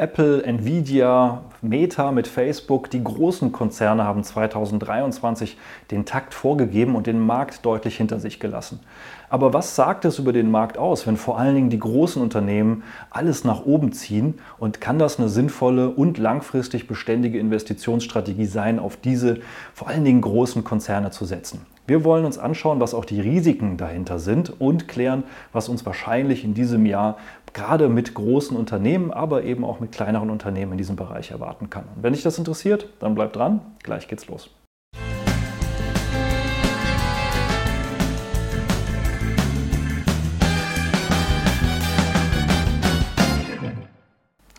Apple, Nvidia, Meta mit Facebook, die großen Konzerne haben 2023 den Takt vorgegeben und den Markt deutlich hinter sich gelassen. Aber was sagt es über den Markt aus, wenn vor allen Dingen die großen Unternehmen alles nach oben ziehen? Und kann das eine sinnvolle und langfristig beständige Investitionsstrategie sein, auf diese vor allen Dingen großen Konzerne zu setzen? Wir wollen uns anschauen, was auch die Risiken dahinter sind und klären, was uns wahrscheinlich in diesem Jahr gerade mit großen Unternehmen, aber eben auch mit kleineren Unternehmen in diesem Bereich erwarten kann. Und wenn dich das interessiert, dann bleib dran, gleich geht's los.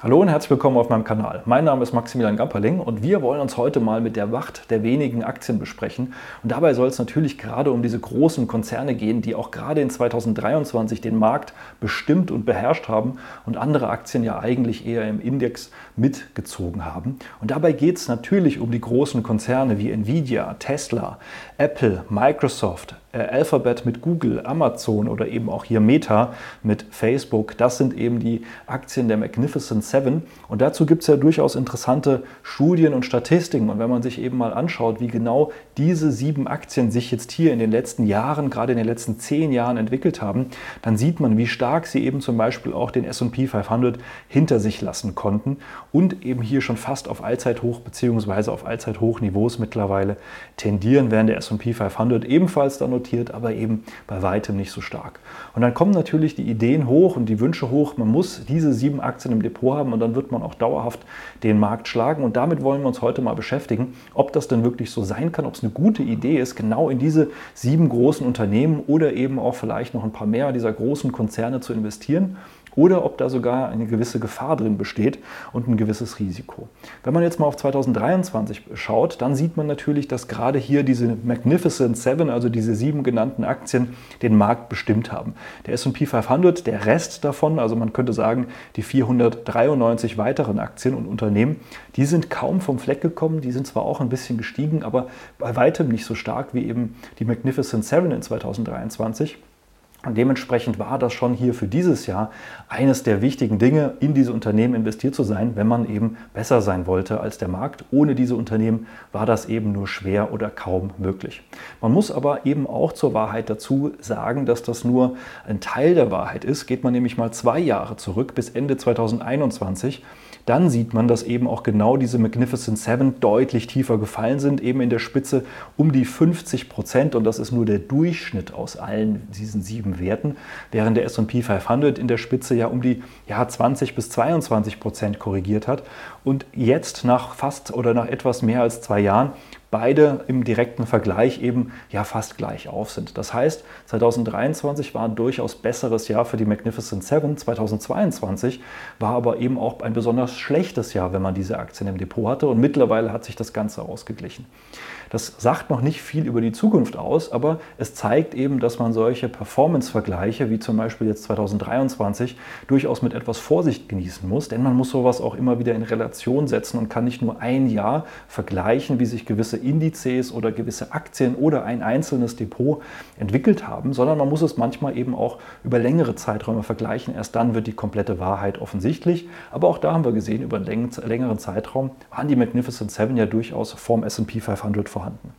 Hallo und herzlich willkommen auf meinem Kanal. Mein Name ist Maximilian Gamperling und wir wollen uns heute mal mit der Wacht der wenigen Aktien besprechen. Und dabei soll es natürlich gerade um diese großen Konzerne gehen, die auch gerade in 2023 den Markt bestimmt und beherrscht haben und andere Aktien ja eigentlich eher im Index mitgezogen haben. Und dabei geht es natürlich um die großen Konzerne wie Nvidia, Tesla, Apple, Microsoft, Alphabet mit Google, Amazon oder eben auch hier Meta mit Facebook. Das sind eben die Aktien der Magnificent Seven. Und dazu gibt es ja durchaus interessante Studien und Statistiken. Und wenn man sich eben mal anschaut, wie genau diese sieben Aktien sich jetzt hier in den letzten Jahren, gerade in den letzten zehn Jahren entwickelt haben, dann sieht man, wie stark sie eben zum Beispiel auch den SP 500 hinter sich lassen konnten und eben hier schon fast auf Allzeithoch bzw. auf Allzeithochniveaus mittlerweile tendieren, während der SP 500 ebenfalls dann notiert, aber eben bei weitem nicht so stark. Und dann kommen natürlich die Ideen hoch und die Wünsche hoch, man muss diese sieben Aktien im Depot haben und dann wird man auch dauerhaft den Markt schlagen. Und damit wollen wir uns heute mal beschäftigen, ob das denn wirklich so sein kann, ob es eine gute Idee ist, genau in diese sieben großen Unternehmen oder eben auch vielleicht noch ein paar mehr dieser großen Konzerne zu investieren oder ob da sogar eine gewisse Gefahr drin besteht und ein gewisses Risiko. Wenn man jetzt mal auf 2023 schaut, dann sieht man natürlich, dass gerade hier diese Magnificent Seven, also diese sieben genannten Aktien, den Markt bestimmt haben. Der S&P 500, der Rest davon, also man könnte sagen, die 493 weiteren Aktien und Unternehmen, die sind kaum vom Fleck gekommen, die sind zwar auch ein bisschen gestiegen, aber bei weitem nicht so stark wie eben die Magnificent Seven in 2023. Und dementsprechend war das schon hier für dieses Jahr eines der wichtigen Dinge, in diese Unternehmen investiert zu sein, wenn man eben besser sein wollte als der Markt. Ohne diese Unternehmen war das eben nur schwer oder kaum möglich. Man muss aber eben auch zur Wahrheit dazu sagen, dass das nur ein Teil der Wahrheit ist. Geht man nämlich mal zwei Jahre zurück bis Ende 2021 dann sieht man, dass eben auch genau diese Magnificent Seven deutlich tiefer gefallen sind, eben in der Spitze um die 50 Prozent. Und das ist nur der Durchschnitt aus allen diesen sieben Werten, während der S&P 500 in der Spitze ja um die ja, 20 bis 22 Prozent korrigiert hat. Und jetzt nach fast oder nach etwas mehr als zwei Jahren beide im direkten Vergleich eben ja fast gleich auf sind. Das heißt, 2023 war ein durchaus besseres Jahr für die Magnificent Seven. 2022 war aber eben auch ein besonders schlechtes Jahr, wenn man diese Aktien im Depot hatte. Und mittlerweile hat sich das Ganze ausgeglichen. Das sagt noch nicht viel über die Zukunft aus, aber es zeigt eben, dass man solche Performance-Vergleiche, wie zum Beispiel jetzt 2023, durchaus mit etwas Vorsicht genießen muss, denn man muss sowas auch immer wieder in Relation setzen und kann nicht nur ein Jahr vergleichen, wie sich gewisse Indizes oder gewisse Aktien oder ein einzelnes Depot entwickelt haben, sondern man muss es manchmal eben auch über längere Zeiträume vergleichen. Erst dann wird die komplette Wahrheit offensichtlich. Aber auch da haben wir gesehen, über einen längeren Zeitraum waren die Magnificent Seven ja durchaus vom SP 500 vorhanden.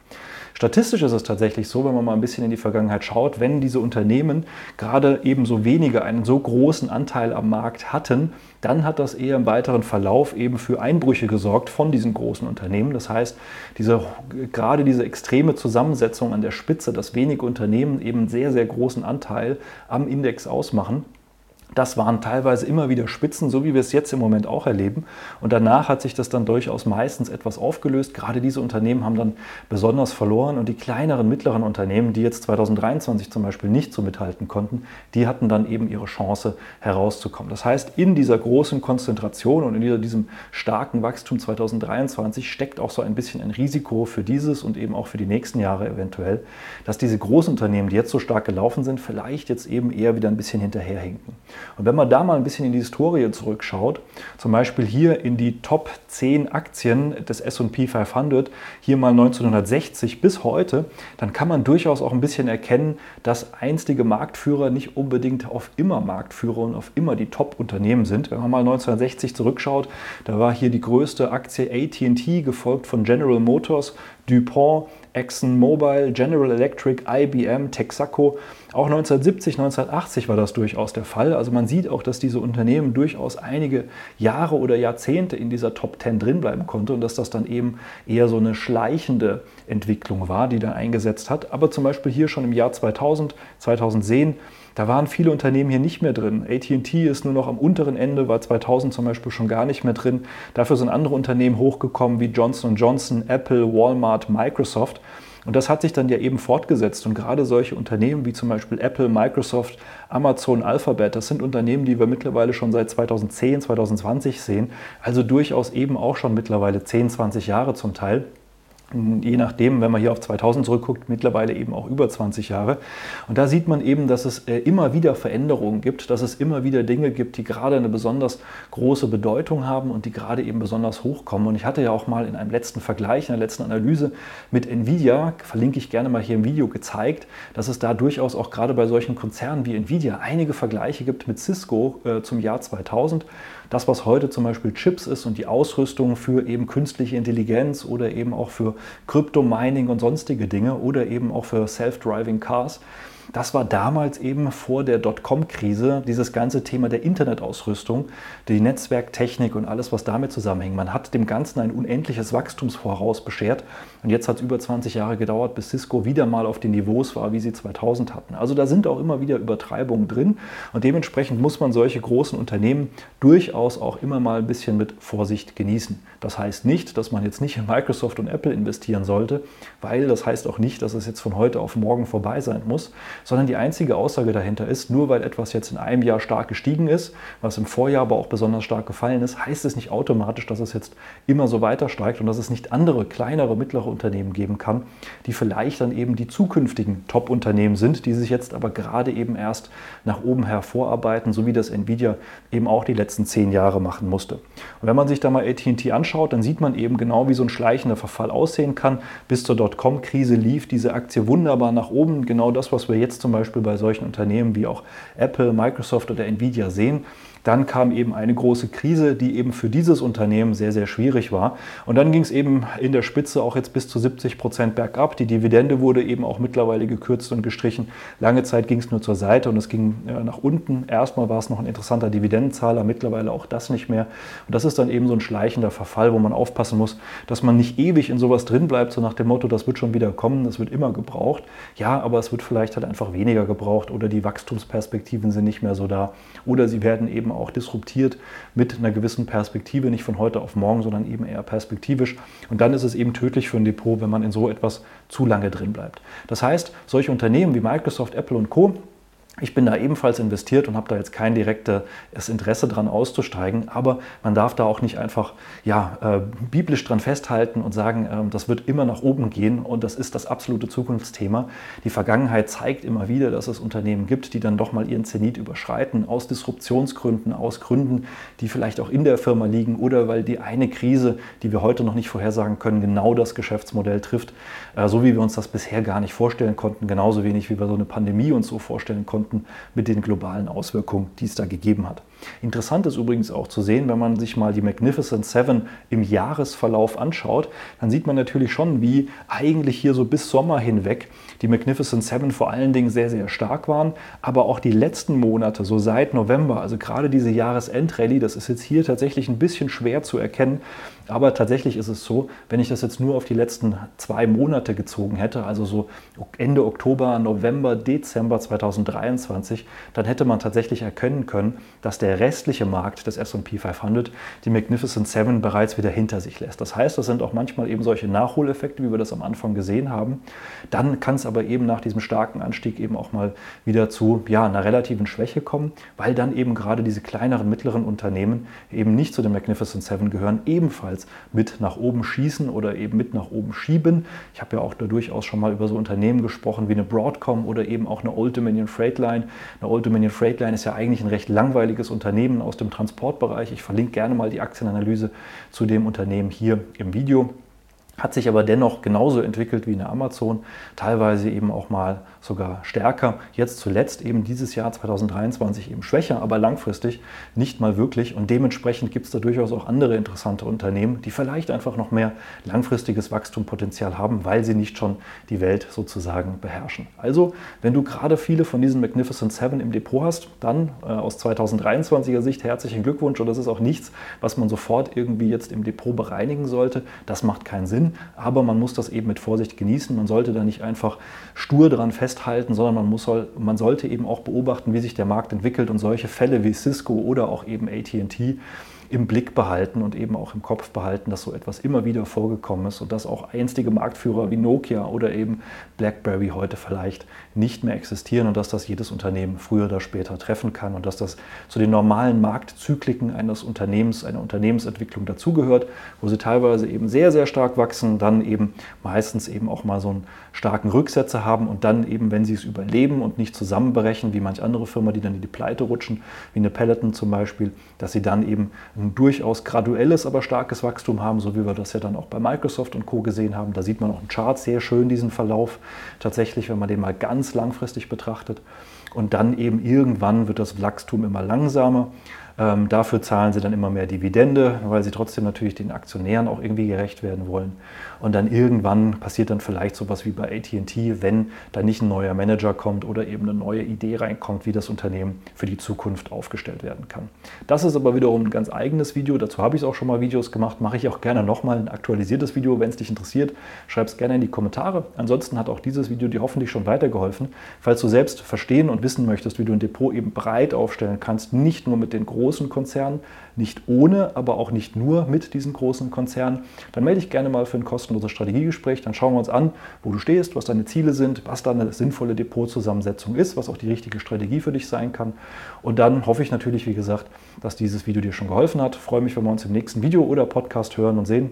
Statistisch ist es tatsächlich so, wenn man mal ein bisschen in die Vergangenheit schaut, wenn diese Unternehmen gerade eben so wenige einen so großen Anteil am Markt hatten, dann hat das eher im weiteren Verlauf eben für Einbrüche gesorgt von diesen großen Unternehmen. Das heißt, diese, gerade diese extreme Zusammensetzung an der Spitze, dass wenige Unternehmen eben sehr, sehr großen Anteil am Index ausmachen, das waren teilweise immer wieder Spitzen, so wie wir es jetzt im Moment auch erleben. Und danach hat sich das dann durchaus meistens etwas aufgelöst. Gerade diese Unternehmen haben dann besonders verloren und die kleineren, mittleren Unternehmen, die jetzt 2023 zum Beispiel nicht so mithalten konnten, die hatten dann eben ihre Chance herauszukommen. Das heißt, in dieser großen Konzentration und in diesem starken Wachstum 2023 steckt auch so ein bisschen ein Risiko für dieses und eben auch für die nächsten Jahre eventuell, dass diese großen Unternehmen, die jetzt so stark gelaufen sind, vielleicht jetzt eben eher wieder ein bisschen hinterherhinken. Und wenn man da mal ein bisschen in die Historie zurückschaut, zum Beispiel hier in die Top 10 Aktien des SP 500, hier mal 1960 bis heute, dann kann man durchaus auch ein bisschen erkennen, dass einstige Marktführer nicht unbedingt auf immer Marktführer und auf immer die Top-Unternehmen sind. Wenn man mal 1960 zurückschaut, da war hier die größte Aktie ATT, gefolgt von General Motors, DuPont, ExxonMobil, General Electric, IBM, Texaco. Auch 1970, 1980 war das durchaus der Fall. Also man sieht auch, dass diese Unternehmen durchaus einige Jahre oder Jahrzehnte in dieser Top 10 drin bleiben konnte und dass das dann eben eher so eine schleichende Entwicklung war, die da eingesetzt hat. Aber zum Beispiel hier schon im Jahr 2000, 2010 da waren viele Unternehmen hier nicht mehr drin. ATT ist nur noch am unteren Ende, war 2000 zum Beispiel schon gar nicht mehr drin. Dafür sind andere Unternehmen hochgekommen wie Johnson Johnson, Apple, Walmart, Microsoft. Und das hat sich dann ja eben fortgesetzt. Und gerade solche Unternehmen wie zum Beispiel Apple, Microsoft, Amazon, Alphabet, das sind Unternehmen, die wir mittlerweile schon seit 2010, 2020 sehen. Also durchaus eben auch schon mittlerweile 10, 20 Jahre zum Teil je nachdem, wenn man hier auf 2000 zurückguckt, mittlerweile eben auch über 20 Jahre. Und da sieht man eben, dass es äh, immer wieder Veränderungen gibt, dass es immer wieder Dinge gibt, die gerade eine besonders große Bedeutung haben und die gerade eben besonders hochkommen. Und ich hatte ja auch mal in einem letzten Vergleich, in der letzten Analyse mit Nvidia, verlinke ich gerne mal hier im Video, gezeigt, dass es da durchaus auch gerade bei solchen Konzernen wie Nvidia einige Vergleiche gibt mit Cisco äh, zum Jahr 2000 das, was heute zum Beispiel Chips ist und die Ausrüstung für eben künstliche Intelligenz oder eben auch für Kryptomining und sonstige Dinge oder eben auch für Self-Driving Cars, das war damals eben vor der Dotcom-Krise dieses ganze Thema der Internetausrüstung, die Netzwerktechnik und alles, was damit zusammenhängt. Man hat dem Ganzen ein unendliches Wachstumsvoraus beschert und jetzt hat es über 20 Jahre gedauert, bis Cisco wieder mal auf den Niveaus war, wie sie 2000 hatten. Also da sind auch immer wieder Übertreibungen drin und dementsprechend muss man solche großen Unternehmen durchaus auch immer mal ein bisschen mit Vorsicht genießen. Das heißt nicht, dass man jetzt nicht in Microsoft und Apple investieren sollte, weil das heißt auch nicht, dass es jetzt von heute auf morgen vorbei sein muss, sondern die einzige Aussage dahinter ist, nur weil etwas jetzt in einem Jahr stark gestiegen ist, was im Vorjahr aber auch besonders stark gefallen ist, heißt es nicht automatisch, dass es jetzt immer so weiter steigt und dass es nicht andere, kleinere, mittlere Unternehmen geben kann, die vielleicht dann eben die zukünftigen Top-Unternehmen sind, die sich jetzt aber gerade eben erst nach oben hervorarbeiten, so wie das Nvidia eben auch die letzten zehn Jahre machen musste. Und wenn man sich da mal ATT anschaut, dann sieht man eben genau, wie so ein schleichender Verfall aussehen kann. Bis zur Dotcom-Krise lief diese Aktie wunderbar nach oben, genau das, was wir jetzt zum Beispiel bei solchen Unternehmen wie auch Apple, Microsoft oder Nvidia sehen. Dann kam eben eine große Krise, die eben für dieses Unternehmen sehr, sehr schwierig war. Und dann ging es eben in der Spitze auch jetzt bis zu 70 Prozent bergab. Die Dividende wurde eben auch mittlerweile gekürzt und gestrichen. Lange Zeit ging es nur zur Seite und es ging nach unten. Erstmal war es noch ein interessanter Dividendenzahler, mittlerweile auch das nicht mehr. Und das ist dann eben so ein schleichender Verfall, wo man aufpassen muss, dass man nicht ewig in sowas drin bleibt, so nach dem Motto, das wird schon wieder kommen, das wird immer gebraucht. Ja, aber es wird vielleicht halt einfach weniger gebraucht oder die Wachstumsperspektiven sind nicht mehr so da oder sie werden eben auch disruptiert mit einer gewissen Perspektive, nicht von heute auf morgen, sondern eben eher perspektivisch. Und dann ist es eben tödlich für ein Depot, wenn man in so etwas zu lange drin bleibt. Das heißt, solche Unternehmen wie Microsoft, Apple und Co., ich bin da ebenfalls investiert und habe da jetzt kein direktes Interesse daran auszusteigen, aber man darf da auch nicht einfach ja, äh, biblisch dran festhalten und sagen, äh, das wird immer nach oben gehen und das ist das absolute Zukunftsthema. Die Vergangenheit zeigt immer wieder, dass es Unternehmen gibt, die dann doch mal ihren Zenit überschreiten, aus Disruptionsgründen, aus Gründen, die vielleicht auch in der Firma liegen oder weil die eine Krise, die wir heute noch nicht vorhersagen können, genau das Geschäftsmodell trifft, äh, so wie wir uns das bisher gar nicht vorstellen konnten, genauso wenig wie wir so eine Pandemie uns so vorstellen konnten konnten mit den globalen Auswirkungen, die es da gegeben hat. Interessant ist übrigens auch zu sehen, wenn man sich mal die Magnificent Seven im Jahresverlauf anschaut, dann sieht man natürlich schon, wie eigentlich hier so bis Sommer hinweg die Magnificent Seven vor allen Dingen sehr, sehr stark waren, aber auch die letzten Monate, so seit November, also gerade diese Jahresendrallye, das ist jetzt hier tatsächlich ein bisschen schwer zu erkennen, aber tatsächlich ist es so, wenn ich das jetzt nur auf die letzten zwei Monate gezogen hätte, also so Ende Oktober, November, Dezember 2023, dann hätte man tatsächlich erkennen können, dass der der restliche Markt des SP 500 die Magnificent Seven bereits wieder hinter sich lässt. Das heißt, das sind auch manchmal eben solche Nachholeffekte, wie wir das am Anfang gesehen haben. Dann kann es aber eben nach diesem starken Anstieg eben auch mal wieder zu ja, einer relativen Schwäche kommen, weil dann eben gerade diese kleineren, mittleren Unternehmen eben nicht zu den Magnificent Seven gehören, ebenfalls mit nach oben schießen oder eben mit nach oben schieben. Ich habe ja auch da durchaus schon mal über so Unternehmen gesprochen wie eine Broadcom oder eben auch eine Old Dominion Freightline. Eine Old Dominion Freightline ist ja eigentlich ein recht langweiliges Unternehmen aus dem Transportbereich. Ich verlinke gerne mal die Aktienanalyse zu dem Unternehmen hier im Video hat sich aber dennoch genauso entwickelt wie eine Amazon, teilweise eben auch mal sogar stärker. Jetzt zuletzt eben dieses Jahr 2023 eben schwächer, aber langfristig nicht mal wirklich. Und dementsprechend gibt es da durchaus auch andere interessante Unternehmen, die vielleicht einfach noch mehr langfristiges Wachstumspotenzial haben, weil sie nicht schon die Welt sozusagen beherrschen. Also, wenn du gerade viele von diesen Magnificent Seven im Depot hast, dann äh, aus 2023er Sicht herzlichen Glückwunsch. Und das ist auch nichts, was man sofort irgendwie jetzt im Depot bereinigen sollte. Das macht keinen Sinn. Aber man muss das eben mit Vorsicht genießen. Man sollte da nicht einfach stur dran festhalten, sondern man, muss, man sollte eben auch beobachten, wie sich der Markt entwickelt und solche Fälle wie Cisco oder auch eben ATT im Blick behalten und eben auch im Kopf behalten, dass so etwas immer wieder vorgekommen ist und dass auch einstige Marktführer wie Nokia oder eben BlackBerry heute vielleicht nicht mehr existieren und dass das jedes Unternehmen früher oder später treffen kann und dass das zu den normalen Marktzykliken eines Unternehmens, einer Unternehmensentwicklung dazugehört, wo sie teilweise eben sehr, sehr stark wachsen, dann eben meistens eben auch mal so einen starken Rücksetzer haben und dann eben, wenn sie es überleben und nicht zusammenbrechen, wie manch andere Firma, die dann in die Pleite rutschen, wie eine Peloton zum Beispiel, dass sie dann eben ein durchaus graduelles, aber starkes Wachstum haben, so wie wir das ja dann auch bei Microsoft und Co. gesehen haben. Da sieht man auch im Chart sehr schön diesen Verlauf tatsächlich, wenn man den mal ganz langfristig betrachtet. Und dann eben irgendwann wird das Wachstum immer langsamer. Ähm, dafür zahlen sie dann immer mehr Dividende, weil sie trotzdem natürlich den Aktionären auch irgendwie gerecht werden wollen. Und dann irgendwann passiert dann vielleicht sowas wie bei ATT, wenn da nicht ein neuer Manager kommt oder eben eine neue Idee reinkommt, wie das Unternehmen für die Zukunft aufgestellt werden kann. Das ist aber wiederum ein ganz eigenes Video. Dazu habe ich auch schon mal Videos gemacht. Mache ich auch gerne nochmal ein aktualisiertes Video, wenn es dich interessiert. Schreib es gerne in die Kommentare. Ansonsten hat auch dieses Video dir hoffentlich schon weitergeholfen. Falls du selbst verstehen und wissen möchtest, wie du ein Depot eben breit aufstellen kannst, nicht nur mit den großen großen Konzernen, nicht ohne, aber auch nicht nur mit diesen großen Konzernen, dann melde dich gerne mal für ein kostenloses Strategiegespräch. Dann schauen wir uns an, wo du stehst, was deine Ziele sind, was deine sinnvolle Depotzusammensetzung ist, was auch die richtige Strategie für dich sein kann. Und dann hoffe ich natürlich, wie gesagt, dass dieses Video dir schon geholfen hat. Ich freue mich, wenn wir uns im nächsten Video oder Podcast hören und sehen.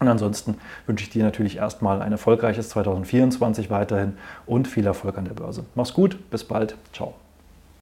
Und ansonsten wünsche ich dir natürlich erstmal ein erfolgreiches 2024 weiterhin und viel Erfolg an der Börse. Mach's gut, bis bald, ciao.